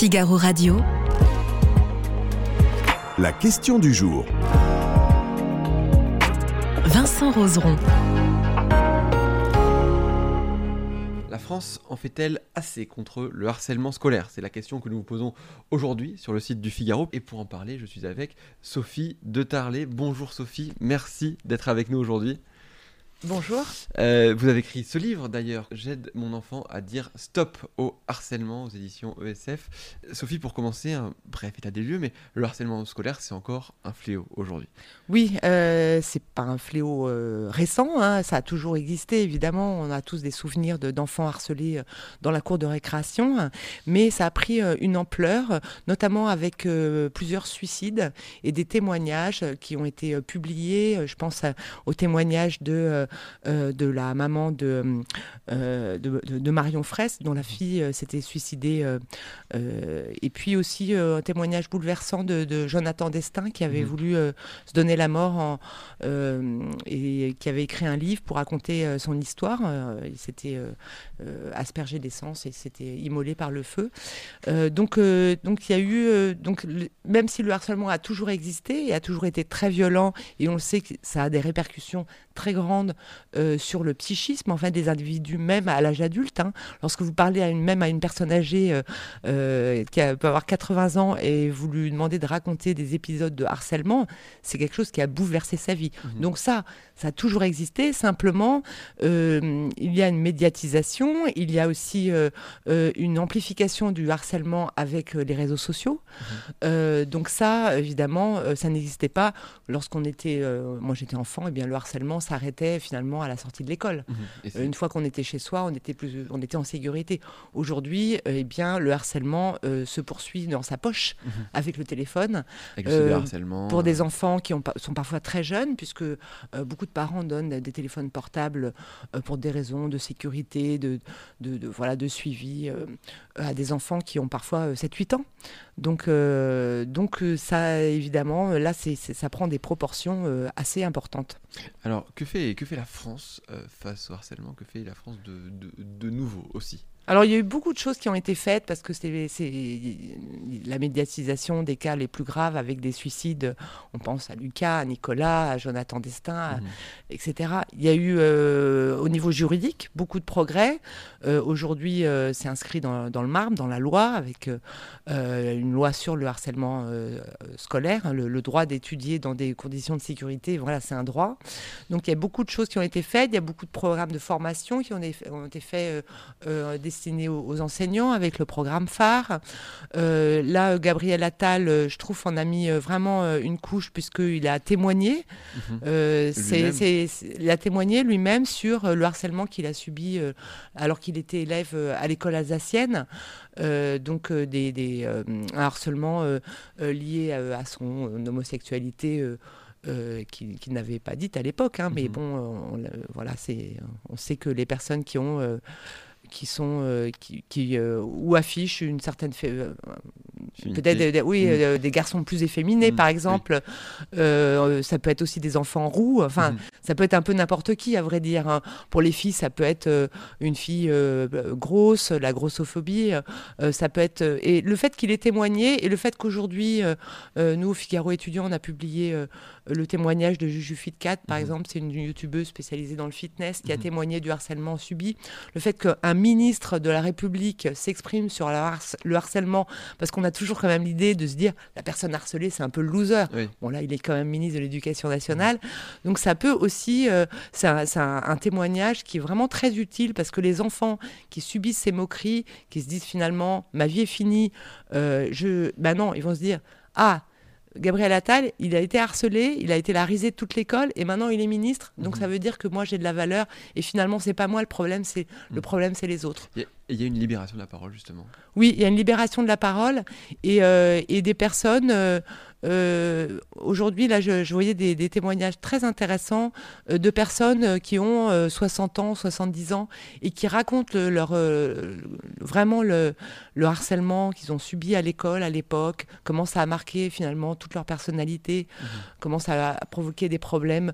Figaro Radio. La question du jour. Vincent Roseron. La France en fait-elle assez contre le harcèlement scolaire? C'est la question que nous vous posons aujourd'hui sur le site du Figaro. Et pour en parler, je suis avec Sophie de Tarlet. Bonjour Sophie, merci d'être avec nous aujourd'hui. Bonjour. Euh, vous avez écrit ce livre d'ailleurs, J'aide mon enfant à dire stop au harcèlement aux éditions ESF. Sophie, pour commencer, un bref état des lieux, mais le harcèlement scolaire, c'est encore un fléau aujourd'hui. Oui, euh, c'est pas un fléau euh, récent, hein. ça a toujours existé évidemment. On a tous des souvenirs d'enfants harcelés euh, dans la cour de récréation, mais ça a pris une ampleur, notamment avec plusieurs suicides et des témoignages qui ont été publiés. Je pense aux témoignages de de la maman de, euh, de, Marion Fraisse, dont la fille euh, s'était suicidée. et puis aussi un témoignage bouleversant de, Jonathan Destin, qui avait mhm. voulu se donner la mort en, et qui avait écrit un livre pour raconter son histoire. il s'était aspergé d'essence et s'était immolé par le feu. donc, donc il y a eu, donc, même si le harcèlement a toujours existé et a toujours été très violent, et on sait que ça a des répercussions très grandes euh, sur le psychisme, enfin des individus même à l'âge adulte. Hein. Lorsque vous parlez à une, même à une personne âgée euh, euh, qui peut avoir 80 ans et vous lui demandez de raconter des épisodes de harcèlement, c'est quelque chose qui a bouleversé sa vie. Mmh. Donc ça, ça a toujours existé. Simplement, il y a une médiatisation, il y a aussi une amplification du harcèlement avec les réseaux sociaux. Mmh. donc ça, évidemment, ça n'existait pas lorsqu'on était, moi j'étais enfant, et bien le harcèlement s'arrêtait finalement à la sortie de l'école. Mhm. Euh, une fois qu'on était chez soi, on était, plus, on était en sécurité. Aujourd'hui, euh, eh bien, le harcèlement euh, se poursuit dans sa poche mhm. avec le téléphone. pour des enfants qui ont, sont parfois très jeunes, puisque beaucoup de parents donnent des téléphones portables pour des raisons de sécurité, de, de, voilà, de suivi à des enfants qui ont parfois 7-8 ans. Donc, donc ça, évidemment, là, c'est, ça prend des proportions assez importantes. Alors, que fait, que fait la France euh, face au harcèlement Que fait la France de, de, de nouveau aussi alors il y a eu beaucoup de choses qui ont été faites parce que c'est la médiatisation des cas les plus graves avec des suicides. On pense à Lucas, à Nicolas, à Jonathan Destin, mhm. etc. Il y a eu euh, au niveau juridique beaucoup de progrès. Euh, aujourd'hui, euh, c'est inscrit dans, le marbre, dans la loi, avec une loi sur le harcèlement scolaire, hein, le, droit d'étudier dans des conditions de sécurité. Voilà, c'est un droit. Donc il y a beaucoup de choses qui ont été faites. Il y a beaucoup de programmes de formation qui ont, ont été faits destiné aux, enseignants avec le programme phare. Euh, là, Gabriel Attal, euh, je trouve, en a mis euh, vraiment une couche puisqu'il a témoigné. Mhm. c'est, il a témoigné lui-même sur le harcèlement qu'il a subi alors qu'il était élève à l'école alsacienne. donc des, un harcèlement lié à, son homosexualité. qu'il qui n'avait pas dit à l'époque, hein, mais mhm. bon, voilà, c'est, on sait que les personnes qui ont qui sont euh, qui, qui euh, ou affichent une certaine euh, peut-être oui mm. des garçons plus efféminés mm, par exemple. Ça peut être aussi des enfants roux. Enfin mm. ça peut être un peu n'importe qui à vrai dire hein. pour les filles ça peut être une fille grosse la grossophobie. Ça peut être et le fait qu'il ait témoigné et le fait qu'aujourd'hui nous au Figaro étudiants on a publié le témoignage de Juju Fitcat par exemple c'est une youtubeuse spécialisée dans le fitness qui a témoigné du harcèlement subi. Le fait qu'un ministre de la République s'exprime sur le harcèlement, parce qu'on a toujours quand même l'idée de se dire la personne harcelée, c'est un peu le loser. Bon, là, il est quand même ministre de l'Éducation nationale. Donc, ça peut aussi, euh, c'est un, témoignage qui est vraiment très utile parce que les enfants qui subissent ces moqueries, qui se disent finalement ma vie est finie, euh, je, ben non, ils vont se dire ah, Gabriel Attal, il a été harcelé, il a été la risée de toute l'école et maintenant il est ministre. Donc mhm. ça veut dire que moi j'ai de la valeur et finalement c'est pas moi le problème, c'est le mhm. problème c'est les autres. Il y a une libération de la parole justement. Oui, il y a une libération de la parole et, euh, des personnes euh, euh, aujourd'hui, là, je, voyais des, témoignages très intéressants de personnes qui ont 60 ans, 70 ans et qui racontent leur, vraiment le, harcèlement qu'ils ont subi à l'école à l'époque, comment ça a marqué finalement toute leur personnalité, mmh. comment ça a provoqué des problèmes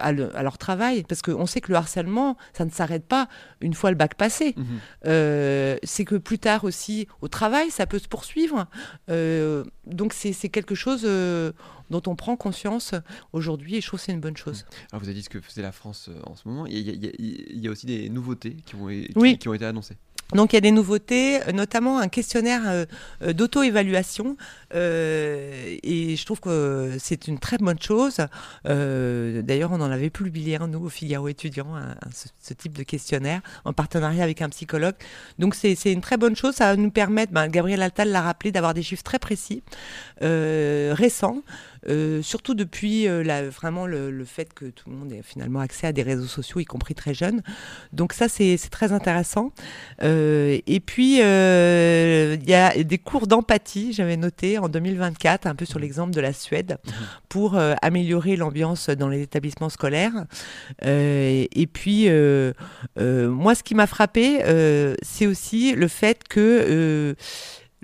à, leur travail. Parce qu'on sait que le harcèlement, ça ne s'arrête pas une fois le bac passé. Mmh. c'est que plus tard aussi, au travail, ça peut se poursuivre. donc c'est quelque chose euh, dont on prend conscience aujourd'hui et je trouve que c'est une bonne chose. Alors vous avez dit ce que faisait la France euh, en ce moment. Il y, a, aussi des nouveautés qui ont, qui ont été annoncées. Donc il y a des nouveautés, notamment un questionnaire euh, euh, d'auto-évaluation. Euh, et je trouve que c'est une très bonne chose. D'ailleurs, on en avait publié un, nous, au Figaro étudiant, ce, type de questionnaire, en partenariat avec un psychologue. Donc c'est une très bonne chose. Ça va nous permettre, ben, Gabriel Altal l'a rappelé, d'avoir des chiffres très précis, récents. Euh, surtout depuis euh, la, vraiment le, fait que tout le monde ait finalement accès à des réseaux sociaux, y compris très jeunes. Donc ça, c'est très intéressant. Euh, et puis, il y a des cours d'empathie, j'avais noté en 2024, un peu sur l'exemple de la Suède, mhm. pour améliorer l'ambiance dans les établissements scolaires. et puis, moi, ce qui m'a frappé, c'est aussi le fait que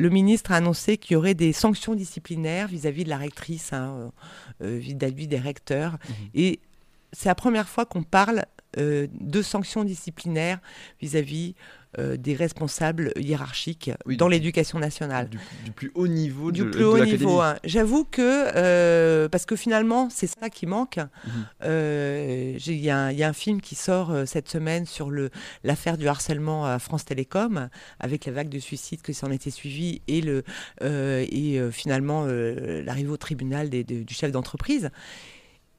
le ministre a annoncé qu'il y aurait des sanctions disciplinaires vis-à-vis de la rectrice, hein, euh, vis-à-vis des recteurs. Mhm. Et c'est la première fois qu'on parle euh, de sanctions disciplinaires vis-à-vis euh, des responsables hiérarchiques dans l'éducation nationale. Du, plus haut niveau du plus haut niveau. Hein. J'avoue que euh, parce que finalement c'est ça qui manque. Mhm. Il y, a un film qui sort cette semaine sur le l'affaire du harcèlement à France Télécom avec la vague de suicides qui s'en était suivie et le et finalement l'arrivée au tribunal du chef d'entreprise.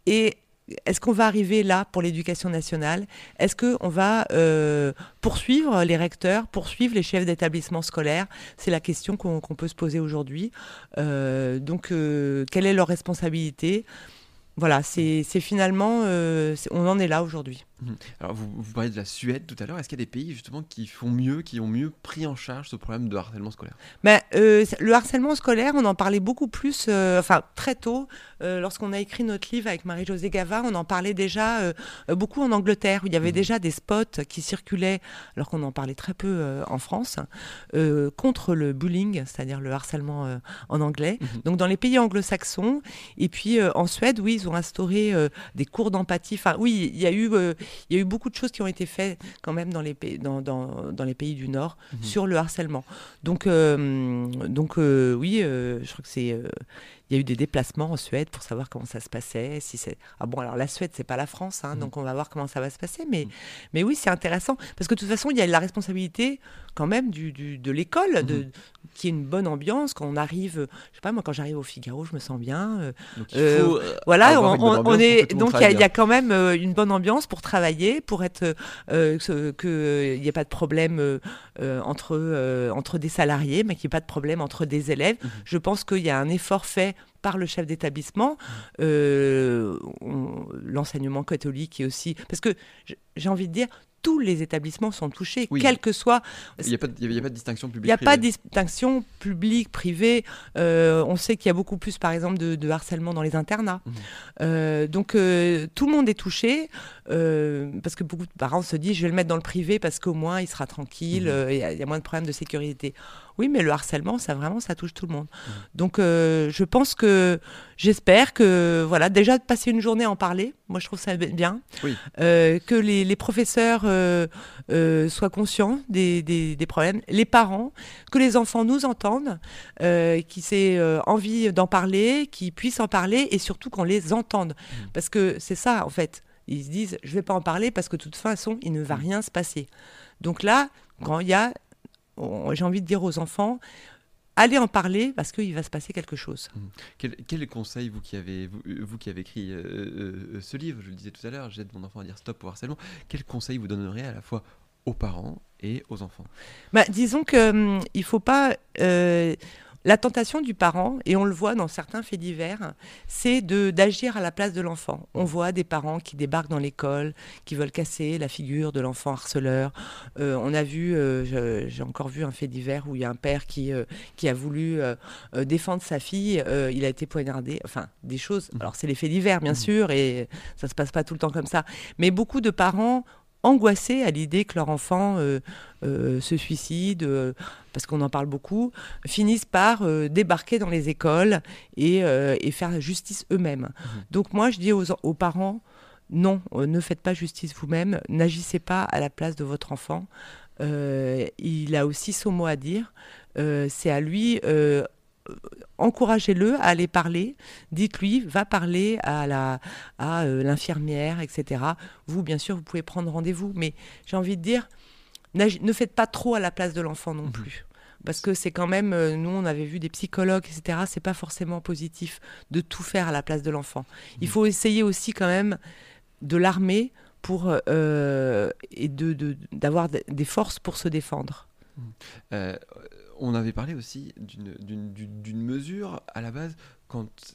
Et est-ce qu'on va arriver là pour l'éducation nationale? Est-ce qu'on va euh, poursuivre les recteurs, poursuivre les chefs d'établissement scolaire? C'est la question qu'on peut se poser aujourd'hui. Euh, donc, euh, quelle est leur responsabilité? Voilà, c'est finalement, on en est là aujourd'hui. Mhm. Alors, vous, vous parliez de la Suède tout à l'heure. Est-ce qu'il y a des pays justement qui font mieux, qui ont mieux pris en charge ce problème de harcèlement scolaire? Ben, euh, Le harcèlement scolaire, on en parlait beaucoup plus, euh, enfin très tôt, euh, lorsqu'on a écrit notre livre avec Marie-Josée Gava, on en parlait déjà beaucoup en Angleterre, où il y avait mhm. déjà des spots qui circulaient, alors qu'on en parlait très peu en France, contre le bullying, c'est-à-dire le harcèlement en anglais. Mhm. Donc dans les pays anglo-saxons, et puis en Suède, oui, ils ont instauré des cours d'empathie. Enfin, oui, il y a eu il y a eu beaucoup de choses qui ont été faites quand même dans les pays, dans, dans, dans les pays du Nord mhm. sur le harcèlement. Donc, euh, donc euh, oui, euh, je crois que c'est il y a eu des déplacements en Suède pour savoir comment ça se passait. Si c'est ah bon alors la Suède c'est pas la France, hein, mm. donc on va voir comment ça va se passer. Mais mm. mais oui c'est intéressant parce que de toute façon il y a la responsabilité quand même du, de l'école de mm-hmm. qui est une bonne ambiance quand on arrive. Je sais pas moi quand j'arrive au Figaro je me sens bien. Euh, euh, voilà on, est donc il y, a quand même euh, une bonne ambiance pour travailler pour être que il n'y ait pas de problème entre entre des salariés mais qu'il n'y ait pas de problème entre des élèves. Mm-hmm. Je pense qu'il y a un effort fait par le chef d'établissement, euh, l'enseignement catholique et aussi... Parce que j'ai envie de dire, tous les établissements sont touchés, quel que soit. Il n'y a, pas de distinction publique. Il n'y a pas de distinction publique, privée. Euh, on sait qu'il y a beaucoup plus, par exemple, de, harcèlement dans les internats. Mmh. Euh, donc, tout le monde est touché. parce que beaucoup de parents se disent je vais le mettre dans le privé parce qu'au moins il sera tranquille, mmh. il y, a moins de problèmes de sécurité. Oui, mais le harcèlement, ça vraiment, ça touche tout le monde. Mmh. Donc, euh, je pense que, j'espère que, voilà, déjà de passer une journée à en parler, moi je trouve ça bien. Euh, que les, professeurs euh, soient conscients des, problèmes, les parents, que les enfants nous entendent, qu'ils aient envie d'en parler, qu'ils puissent en parler et surtout qu'on les entende. Mmh. Parce que c'est ça, en fait. Ils se disent, je ne vais pas en parler parce que de toute façon, il ne va mmh. rien se passer. Donc là, quand il y a j'ai envie de dire aux enfants, allez en parler parce qu'il va se passer quelque chose. Mmh. Quel, quel, conseil, vous qui avez, vous, qui avez écrit euh, euh, ce livre, je le disais tout à l'heure, j'aide mon enfant à dire stop au harcèlement, quel conseil vous donnerez à la fois aux parents et aux enfants? Bah, Disons qu'il hum, ne faut pas... La tentation du parent, et on le voit dans certains faits divers, c'est de d'agir à la place de l'enfant. On voit des parents qui débarquent dans l'école, qui veulent casser la figure de l'enfant harceleur. Euh, on a vu, euh, j'ai encore vu un fait divers où il y a un père qui, euh, qui a voulu défendre sa fille, il a été poignardé, enfin des choses. Alors c'est les faits divers bien mmh. sûr, et ça se passe pas tout le temps comme ça. Mais beaucoup de parents angoissés à l'idée que leur enfant euh, euh, se suicide, euh, parce qu'on en parle beaucoup, finissent par débarquer dans les écoles et, faire justice eux-mêmes. Mmh. Donc moi, je dis aux, aux parents, non, ne faites pas justice vous-même, n'agissez pas à la place de votre enfant. il a aussi son mot à dire. C'est à lui encouragez-le à aller parler. Dites-lui, va parler à la à euh, l'infirmière, etc. Vous, bien sûr, vous pouvez prendre rendez-vous, mais j'ai envie de dire, ne faites pas trop à la place de l'enfant non mhm. plus. Parce que c'est quand même, euh, nous on avait vu des psychologues, etc. C'est pas forcément positif de tout faire à la place de l'enfant. Il mhm. faut essayer aussi quand même de l'armer pour euh, et de d'avoir des forces pour se défendre. On avait parlé aussi d'une mesure à la base quand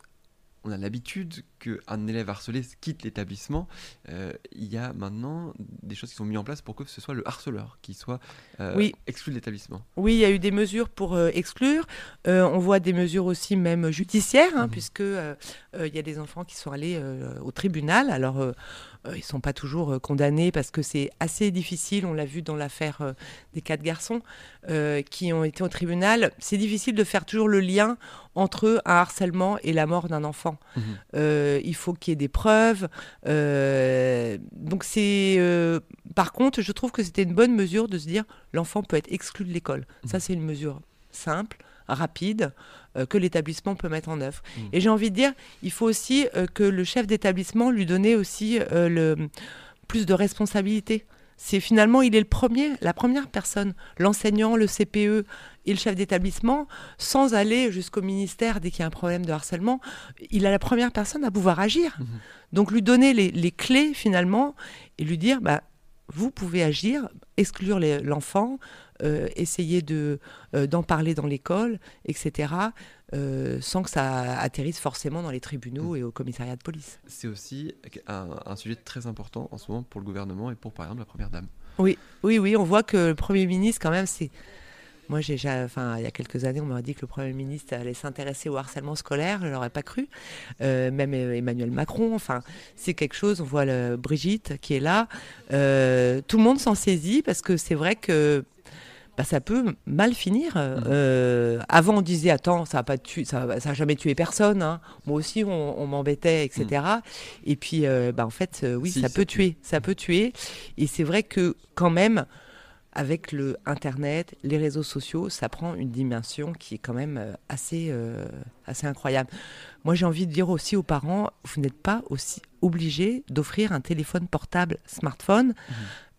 on a l'habitude qu'un élève harcelé quitte l'établissement, euh, il y a maintenant des choses qui sont mises en place pour que ce soit le harceleur qui soit euh, exclu de l'établissement. Oui, il y a eu des mesures pour euh, exclure. on voit des mesures aussi même judiciaires, hein, mmh. puisque il y a des enfants qui sont allés au tribunal. Alors ils ne sont pas toujours euh, condamnés parce que c'est assez difficile, on l'a vu dans l'affaire euh, des quatre garçons qui ont été au tribunal, c'est difficile de faire toujours le lien entre un harcèlement et la mort d'un enfant. Mhm. il faut qu'il y ait des preuves. donc c'est... par contre, je trouve que c'était une bonne mesure de se dire l'enfant peut être exclu de l'école. Ça, mhm. c'est une mesure simple rapide euh, que l'établissement peut mettre en œuvre. Mmh. Et j'ai envie de dire, il faut aussi euh, que le chef d'établissement lui donne aussi euh, le, plus de responsabilité. C'est finalement, il est le premier, la première personne, l'enseignant, le CPE et le chef d'établissement, sans aller jusqu'au ministère dès qu'il y a un problème de harcèlement, il a la première personne à pouvoir agir. Mmh. Donc lui donner les, les, clés finalement et lui dire, bah, vous pouvez agir, exclure l'enfant, essayer de, euh, d'en parler dans l'école, etc., euh, sans que ça atterrisse forcément dans les tribunaux et au commissariat de police. C'est aussi un, sujet très important en ce moment pour le gouvernement et pour, par exemple, la Première Dame. Oui, oui, oui, on voit que le Premier ministre, quand même, c'est... Moi, j'ai, enfin, il y a quelques années, on m'a dit que le Premier ministre allait s'intéresser au harcèlement scolaire. Je l'aurais pas cru. même Emmanuel Macron. Enfin, c'est quelque chose. On voit le, Brigitte qui est là. tout le monde s'en saisit parce que c'est vrai que bah, ça peut mal finir. Euh, mm. euh, avant, on disait attends, ça n'a pas tué, ça, ça a jamais tué personne. Hein. Moi aussi, on, m'embêtait, etc. Mm. Et puis, euh, bah, en fait, oui, ça, peut tuer, ça peut tuer. Et c'est vrai que quand même, avec le Internet, les réseaux sociaux, ça prend une dimension qui est quand même assez, assez incroyable. Moi, j'ai envie de dire aussi aux parents, vous n'êtes pas aussi obligés d'offrir un téléphone portable, smartphone. Mm.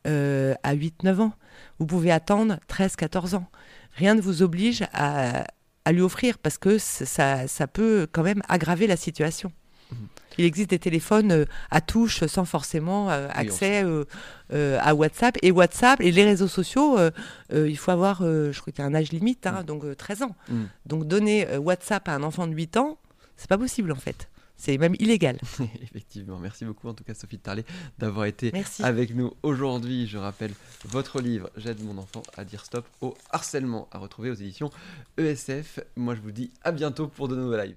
Euh, à 8-9 ans. Vous pouvez attendre 13-14 ans. Rien ne vous oblige à, lui offrir parce que ça, ça, peut quand même aggraver la situation. Mhm. Il existe des téléphones euh, à touche sans forcément euh, accès à WhatsApp. Et WhatsApp et les réseaux sociaux, il faut avoir, je crois qu'il y a un âge limite, hein, mhm. donc 13 ans. Mhm. Donc donner WhatsApp à un enfant de 8 ans, c'est pas possible en fait. C'est même illégal. Effectivement. Merci beaucoup en tout cas Sophie de Tarlet d'avoir été avec nous aujourd'hui. Je rappelle votre livre J'aide mon enfant à dire stop au harcèlement à retrouver aux éditions ESF. Moi je vous dis à bientôt pour de nouveaux lives.